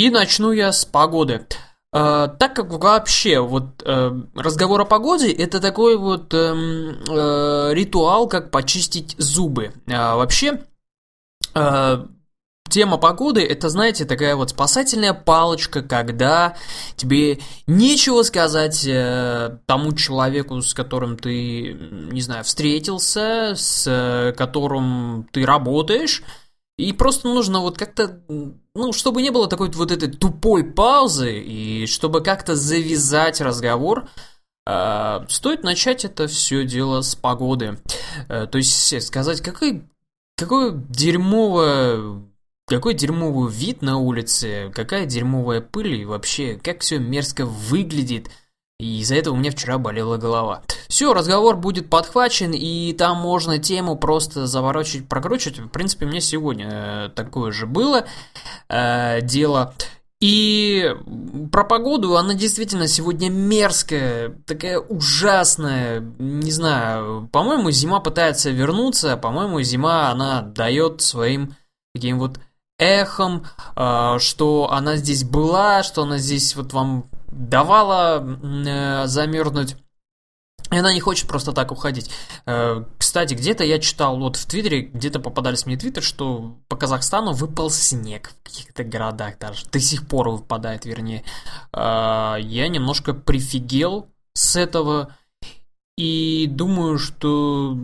И начну я с погоды. Э, так как вообще вот э, разговор о погоде это такой вот эм, э, ритуал, как почистить зубы. А вообще тема погоды это, знаете, такая вот спасательная палочка, когда тебе нечего сказать э, тому человеку, с которым ты, не знаю, встретился, с которым ты работаешь, и просто нужно вот как-то, ну, чтобы не было такой вот этой тупой паузы, и чтобы как-то завязать разговор, э, стоит начать это все дело с погоды. Э, то есть сказать, какой, какое дерьмовое какой дерьмовый вид на улице, какая дерьмовая пыль и вообще, как все мерзко выглядит. И из-за этого у меня вчера болела голова. Все, разговор будет подхвачен, и там можно тему просто заворачивать, прокручивать. В принципе, меня сегодня э, такое же было э, дело. И про погоду, она действительно сегодня мерзкая, такая ужасная, не знаю, по-моему, зима пытается вернуться, по-моему, зима, она дает своим таким вот эхом, э, что она здесь была, что она здесь вот вам давала э, замерзнуть. И она не хочет просто так уходить. Э, кстати, где-то я читал, вот в Твиттере, где-то попадались мне твиттер, что по Казахстану выпал снег в каких-то городах даже. До сих пор выпадает, вернее. Э, я немножко прифигел с этого. И думаю, что...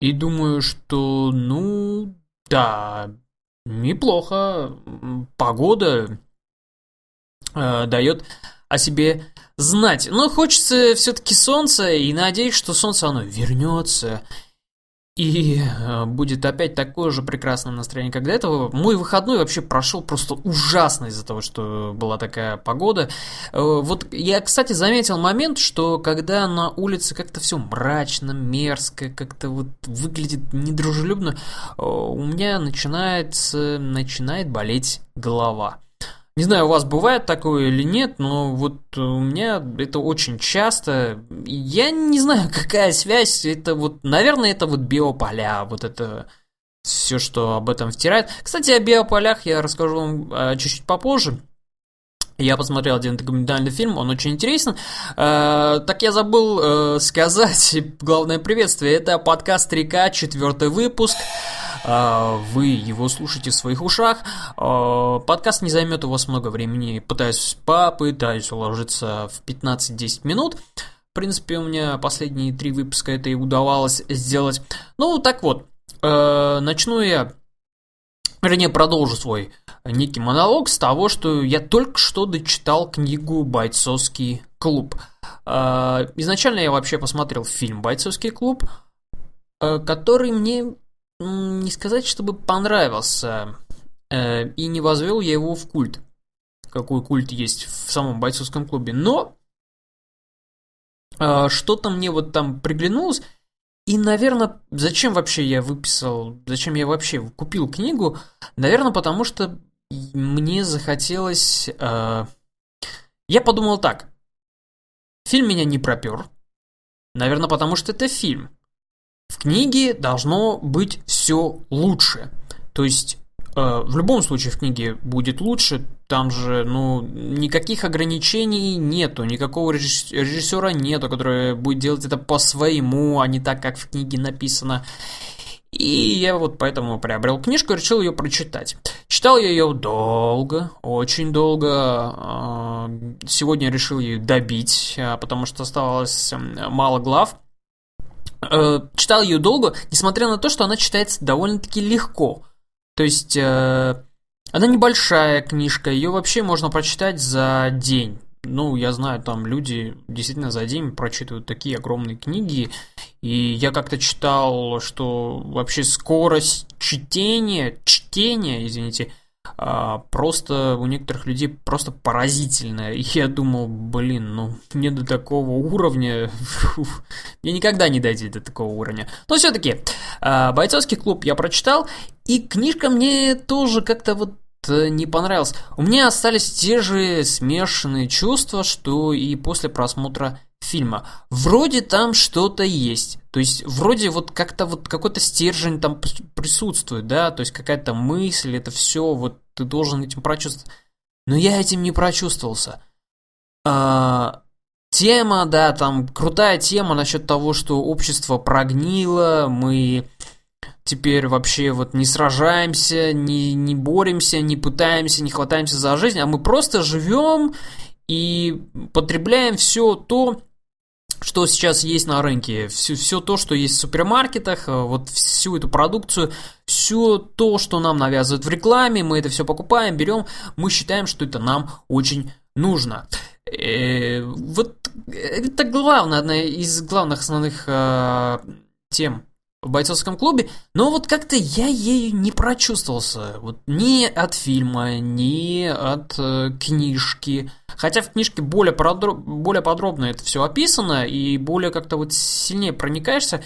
И думаю, что, ну, да, неплохо. Погода э, дает о себе знать. Но хочется все-таки солнца, и надеюсь, что солнце оно вернется. И э, будет опять такое же прекрасное настроение, как до этого. Мой выходной вообще прошел просто ужасно из-за того, что была такая погода. Э, вот я, кстати, заметил момент, что когда на улице как-то все мрачно, мерзко, как-то вот выглядит недружелюбно, э, у меня начинается, начинает болеть голова. Не знаю, у вас бывает такое или нет, но вот у меня это очень часто. Я не знаю, какая связь. Это вот, наверное, это вот биополя, вот это все, что об этом втирает. Кстати, о биополях я расскажу вам а, чуть-чуть попозже. Я посмотрел один документальный фильм, он очень интересен. Э, так я забыл э, сказать главное приветствие. Это подкаст «Река», четвертый выпуск. Э, вы его слушаете в своих ушах. Э, подкаст не займет у вас много времени. Пытаюсь, попытаюсь уложиться в 15-10 минут. В принципе, у меня последние три выпуска это и удавалось сделать. Ну, так вот, э, начну я вернее, продолжу свой некий монолог с того, что я только что дочитал книгу «Бойцовский клуб». А, изначально я вообще посмотрел фильм «Бойцовский клуб», а, который мне не сказать, чтобы понравился, э, и не возвел я его в культ. Какой культ есть в самом бойцовском клубе. Но а, что-то мне вот там приглянулось, и, наверное, зачем вообще я выписал, зачем я вообще купил книгу? Наверное, потому что мне захотелось... Э, я подумал так. Фильм меня не пропер. Наверное, потому что это фильм. В книге должно быть все лучше. То есть Э, в любом случае в книге будет лучше, там же, ну, никаких ограничений нету, никакого режиссера нету, который будет делать это по-своему, а не так, как в книге написано. И я вот поэтому приобрел книжку и решил ее прочитать. Читал я ее долго, очень долго. А, сегодня решил ее добить, а, потому что оставалось мало глав. Э, читал ее долго, несмотря на то, что она читается довольно-таки легко. То есть э, она небольшая книжка, ее вообще можно прочитать за день. Ну, я знаю, там люди действительно за день прочитывают такие огромные книги. И я как-то читал, что вообще скорость чтения, чтения, извините, просто у некоторых людей просто поразительная. И я думал, блин, ну мне до такого уровня, мне никогда не дойти до такого уровня. Но все-таки а, бойцовский клуб я прочитал, и книжка мне тоже как-то вот не понравилась. У меня остались те же смешанные чувства, что и после просмотра фильма. Вроде там что-то есть. То есть, вроде вот как-то вот какой-то стержень там присутствует, да, то есть какая-то мысль, это все, вот ты должен этим прочувствовать. но я этим не прочувствовался. А, тема, да, там крутая тема насчет того, что общество прогнило, мы теперь вообще вот не сражаемся, не, не боремся, не пытаемся, не хватаемся за жизнь, а мы просто живем и потребляем все то, что сейчас есть на рынке, все, все то, что есть в супермаркетах, э, вот всю эту продукцию, все то, что нам навязывают в рекламе, мы это все покупаем, берем, мы считаем, что это нам очень нужно. Э, вот это главная, одна из главных основных э, тем в бойцовском клубе, но вот как-то я ею не прочувствовался. Вот ни от фильма, ни от э, книжки. Хотя в книжке более, подро- более подробно это все описано, и более как-то вот сильнее проникаешься.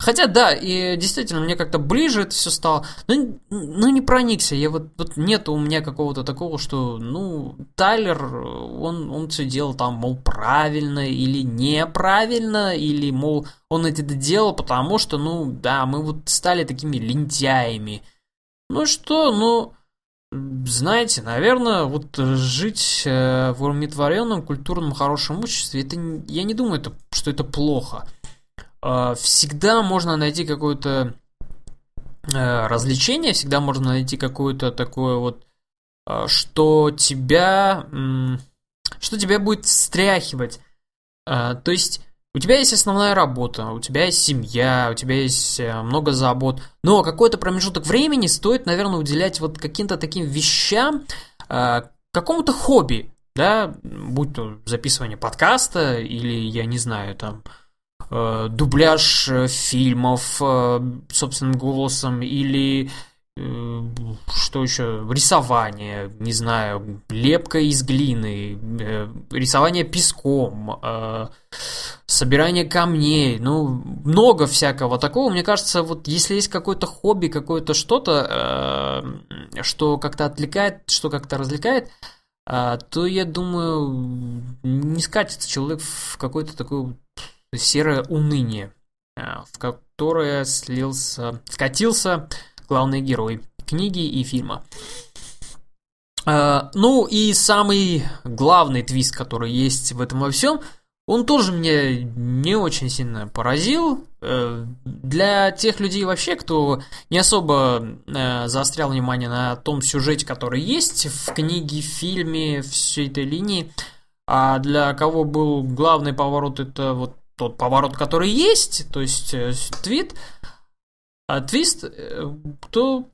Хотя, да, и действительно, мне как-то ближе это все стало. Но, но не проникся. Я вот, вот нет у меня какого-то такого, что, ну, Тайлер, он, он все делал там, мол, правильно или неправильно, или, мол, он это делал, потому что, ну, да, мы вот стали такими лентяями. Ну что, ну, знаете, наверное, вот жить э, в умиротворенном, культурном, хорошем обществе, это, я не думаю, это, что это плохо. А, всегда можно найти какое-то э, развлечение, всегда можно найти какое-то такое вот, а, что тебя, что тебя будет встряхивать. А, то есть у тебя есть основная работа, у тебя есть семья, у тебя есть э, много забот, но какой-то промежуток времени стоит, наверное, уделять вот каким-то таким вещам, какому-то хобби, да, будь то записывание подкаста или, я не знаю, там, э, дубляж э, фильмов э, собственным голосом или э, что еще, рисование, не знаю, лепка из глины, э, рисование песком, э, собирание камней, ну, много всякого такого. Мне кажется, вот если есть какое-то хобби, какое-то что-то, э, что как-то отвлекает, что как-то развлекает, э, то я думаю, не скатится человек в какой-то такой серое уныние, э, в которое слился, скатился главный герой книги и фильма. Э, ну и самый главный твист, который есть в этом во всем, он тоже меня не очень сильно поразил. Э, для тех людей вообще, кто не особо заострял внимание на том сюжете, который есть в книге, в фильме, всей этой линии, а для кого был главный поворот, это вот тот поворот, который есть, то есть э, твит, а твист, э, то,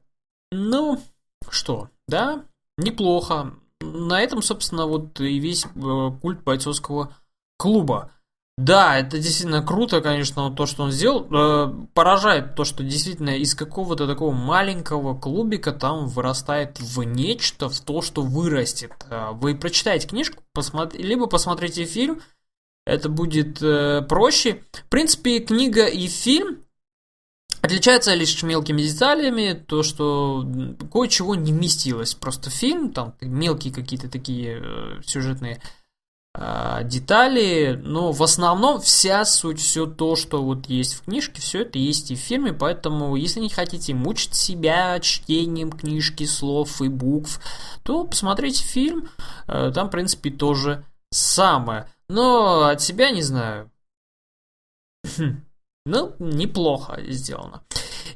ну, что, да, неплохо. На этом, собственно, вот и весь э, культ бойцовского клуба. Да, это действительно круто, конечно, то, что он сделал. Поражает то, что действительно из какого-то такого маленького клубика там вырастает в нечто, в то, что вырастет. Вы прочитаете книжку, посмотри, либо посмотрите фильм, это будет э, проще. В принципе, книга и фильм отличаются лишь мелкими деталями, то, что кое-чего не вместилось. Просто фильм, там мелкие какие-то такие э, сюжетные э, детали, но в основном вся суть, все то, что вот есть в книжке, все это есть и в фильме, поэтому если не хотите мучить себя чтением книжки, слов и букв, то посмотрите фильм, э, там, в принципе, тоже самое. Но от себя не знаю. Хм. Ну, неплохо сделано.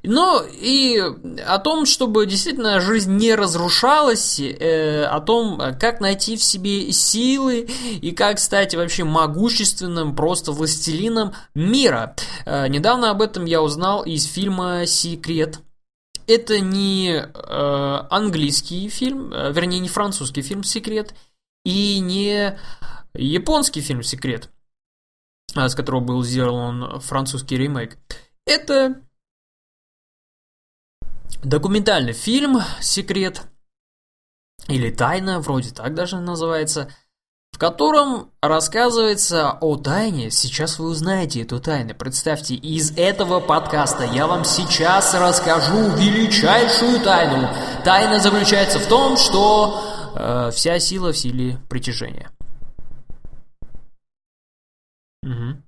Ну, и о том, чтобы действительно жизнь не разрушалась, э, о том, как найти в себе силы и как стать вообще могущественным, просто властелином мира. Э, недавно об этом я узнал из фильма «Секрет». Это не э, английский фильм, э, вернее, не французский фильм «Секрет», и не Японский фильм «Секрет», а, с которого был сделан французский ремейк, это документальный фильм «Секрет» или «Тайна», вроде так даже называется, в котором рассказывается о тайне. Сейчас вы узнаете эту тайну. Представьте, из этого подкаста я вам сейчас расскажу величайшую тайну. Тайна заключается в том, что э, вся сила в силе притяжения. Угу.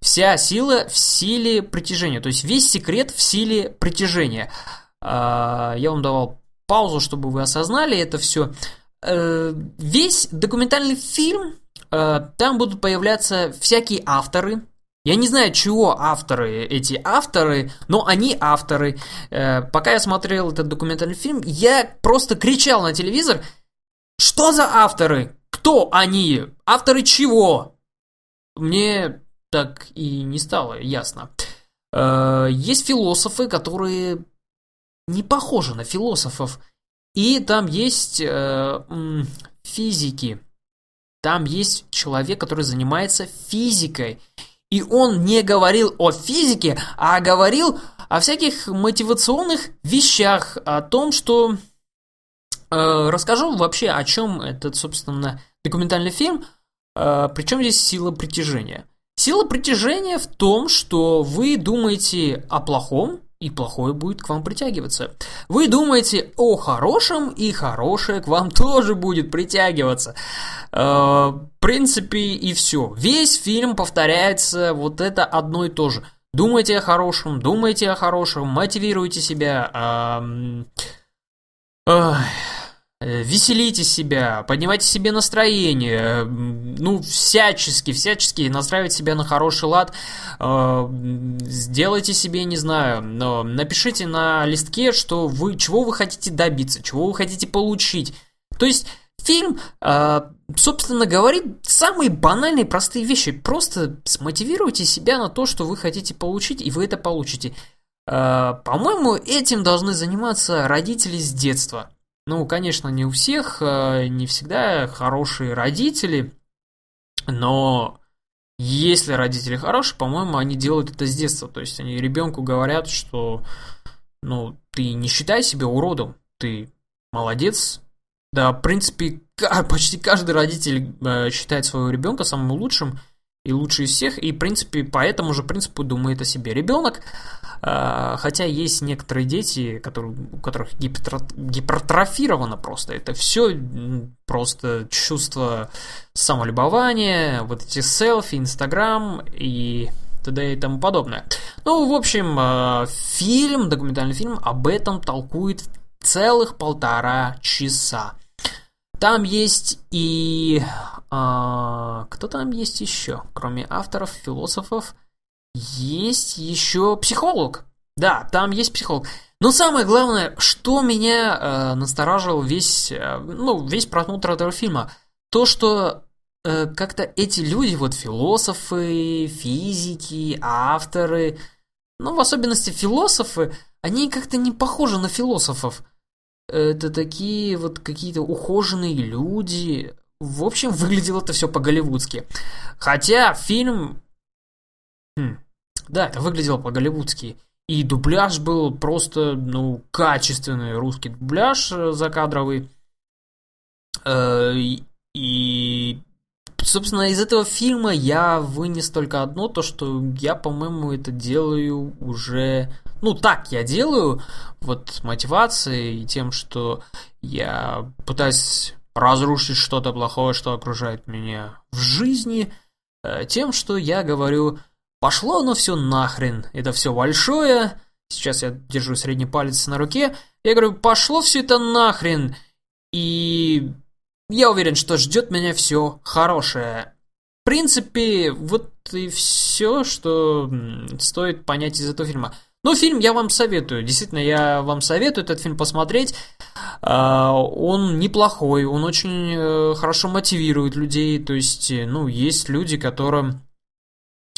Вся сила в силе притяжения, то есть весь секрет в силе притяжения. А, я вам давал паузу, чтобы вы осознали это все. э, весь документальный фильм, э, там будут появляться всякие авторы, я не знаю, чего авторы, эти авторы, но они авторы. Э, пока я смотрел этот документальный фильм, я просто кричал на телевизор, что за авторы? Кто они? Авторы чего? Мне так и не стало ясно. Э, есть философы, которые не похожи на философов. И там есть э, физики. Там есть человек, который занимается физикой. И он не говорил о физике, а говорил о всяких мотивационных вещах, о том, что... Э, расскажу вообще, о чем этот, собственно, документальный фильм. Э, причем здесь сила притяжения. Сила притяжения в том, что вы думаете о плохом, и плохое будет к вам притягиваться. Вы думаете о хорошем, и хорошее к вам тоже будет притягиваться. Э, в принципе, и все. Весь фильм повторяется вот это одно и то же. Думайте о хорошем, думайте о хорошем, мотивируйте себя. Э, Э, веселите себя, поднимайте себе настроение, ну, всячески, всячески настраивать себя на хороший лад, э, сделайте себе, не знаю, но напишите на листке, что вы, чего вы хотите добиться, чего вы хотите получить. То есть фильм, э, собственно, говорит самые банальные, простые вещи. Просто смотивируйте себя на то, что вы хотите получить, и вы это получите. По-моему, этим должны заниматься родители с детства. Ну, конечно, не у всех, э, не всегда хорошие родители, но если родители хорошие, по-моему, они делают это с детства. То есть они ребенку говорят, что ну, ты не считай себя уродом, ты молодец. Да, в принципе, почти каждый родитель э, считает своего ребенка самым лучшим и лучший из всех, и, в принципе, по этому же принципу думает о себе ребенок. А, хотя есть некоторые дети, которые, у которых гипертро, гипертрофировано просто. Это все просто чувство самолюбования, вот эти селфи, Инстаграм и т.д. и тому подобное. Ну, в общем, а, фильм, документальный фильм об этом толкует целых полтора часа. Там есть и... А, кто там есть еще? Кроме авторов, философов, есть еще психолог. Да, там есть психолог. Но самое главное, что меня э, настораживал весь, э, ну, весь просмотр этого фильма, то, что э, как-то эти люди, вот философы, физики, авторы, ну, в особенности философы, они как-то не похожи на философов. Это такие вот какие-то ухоженные люди. В общем, выглядело это все по-голливудски. Хотя фильм... Хм, да, это выглядело по-голливудски. И дубляж был просто, ну, качественный русский дубляж э, закадровый. Э, и, собственно, из этого фильма я вынес только одно, то, что я, по-моему, это делаю уже... Ну, так я делаю, вот мотивацией и тем, что я пытаюсь разрушить что-то плохое, что окружает меня в жизни, э, тем, что я говорю Пошло оно все нахрен, это все большое. Сейчас я держу средний палец на руке. Я говорю, пошло все это нахрен. И я уверен, что ждет меня все хорошее. В принципе, вот и все, что стоит понять из этого фильма. Ну, фильм я вам советую. Действительно, я вам советую этот фильм посмотреть. А, он неплохой, он очень э, хорошо мотивирует людей. То есть, э, ну, есть люди, которым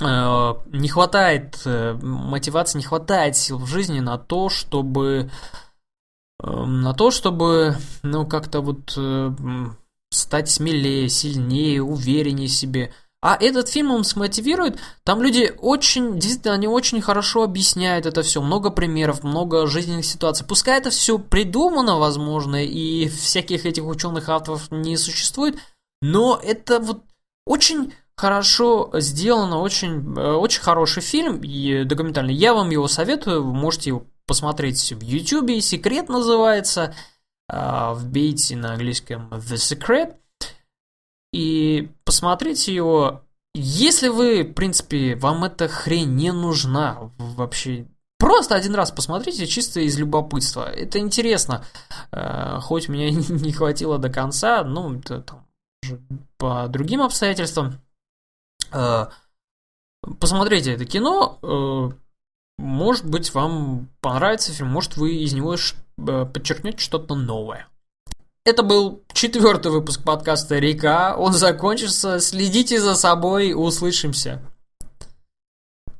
Э, не хватает мотивации, не хватает сил в жизни на то, чтобы эм, на то, чтобы, ну, как-то вот стать смелее, сильнее, увереннее себе. А этот фильм он смотивирует, там люди очень, действительно, они очень хорошо объясняют это все, много примеров, много жизненных ситуаций. Пускай это все придумано, возможно, и всяких этих ученых авторов не существует, но это вот очень хорошо сделано, очень, э, очень хороший фильм. И документальный. Я вам его советую, вы можете его посмотреть в YouTube, «Секрет» называется, а, вбейте на английском «The Secret», и посмотрите его. Если вы, в принципе, вам эта хрень не нужна, вообще Просто один раз посмотрите, чисто из любопытства. Это интересно. Э, хоть мне не хватило до конца, ну, это там по другим обстоятельствам. Э, посмотрите это кино. Э, может быть, вам понравится фильм, может, вы из него подчеркнете что-то новое. Это был четвертый выпуск подкаста «Река». Он закончится. Следите за собой. Услышимся.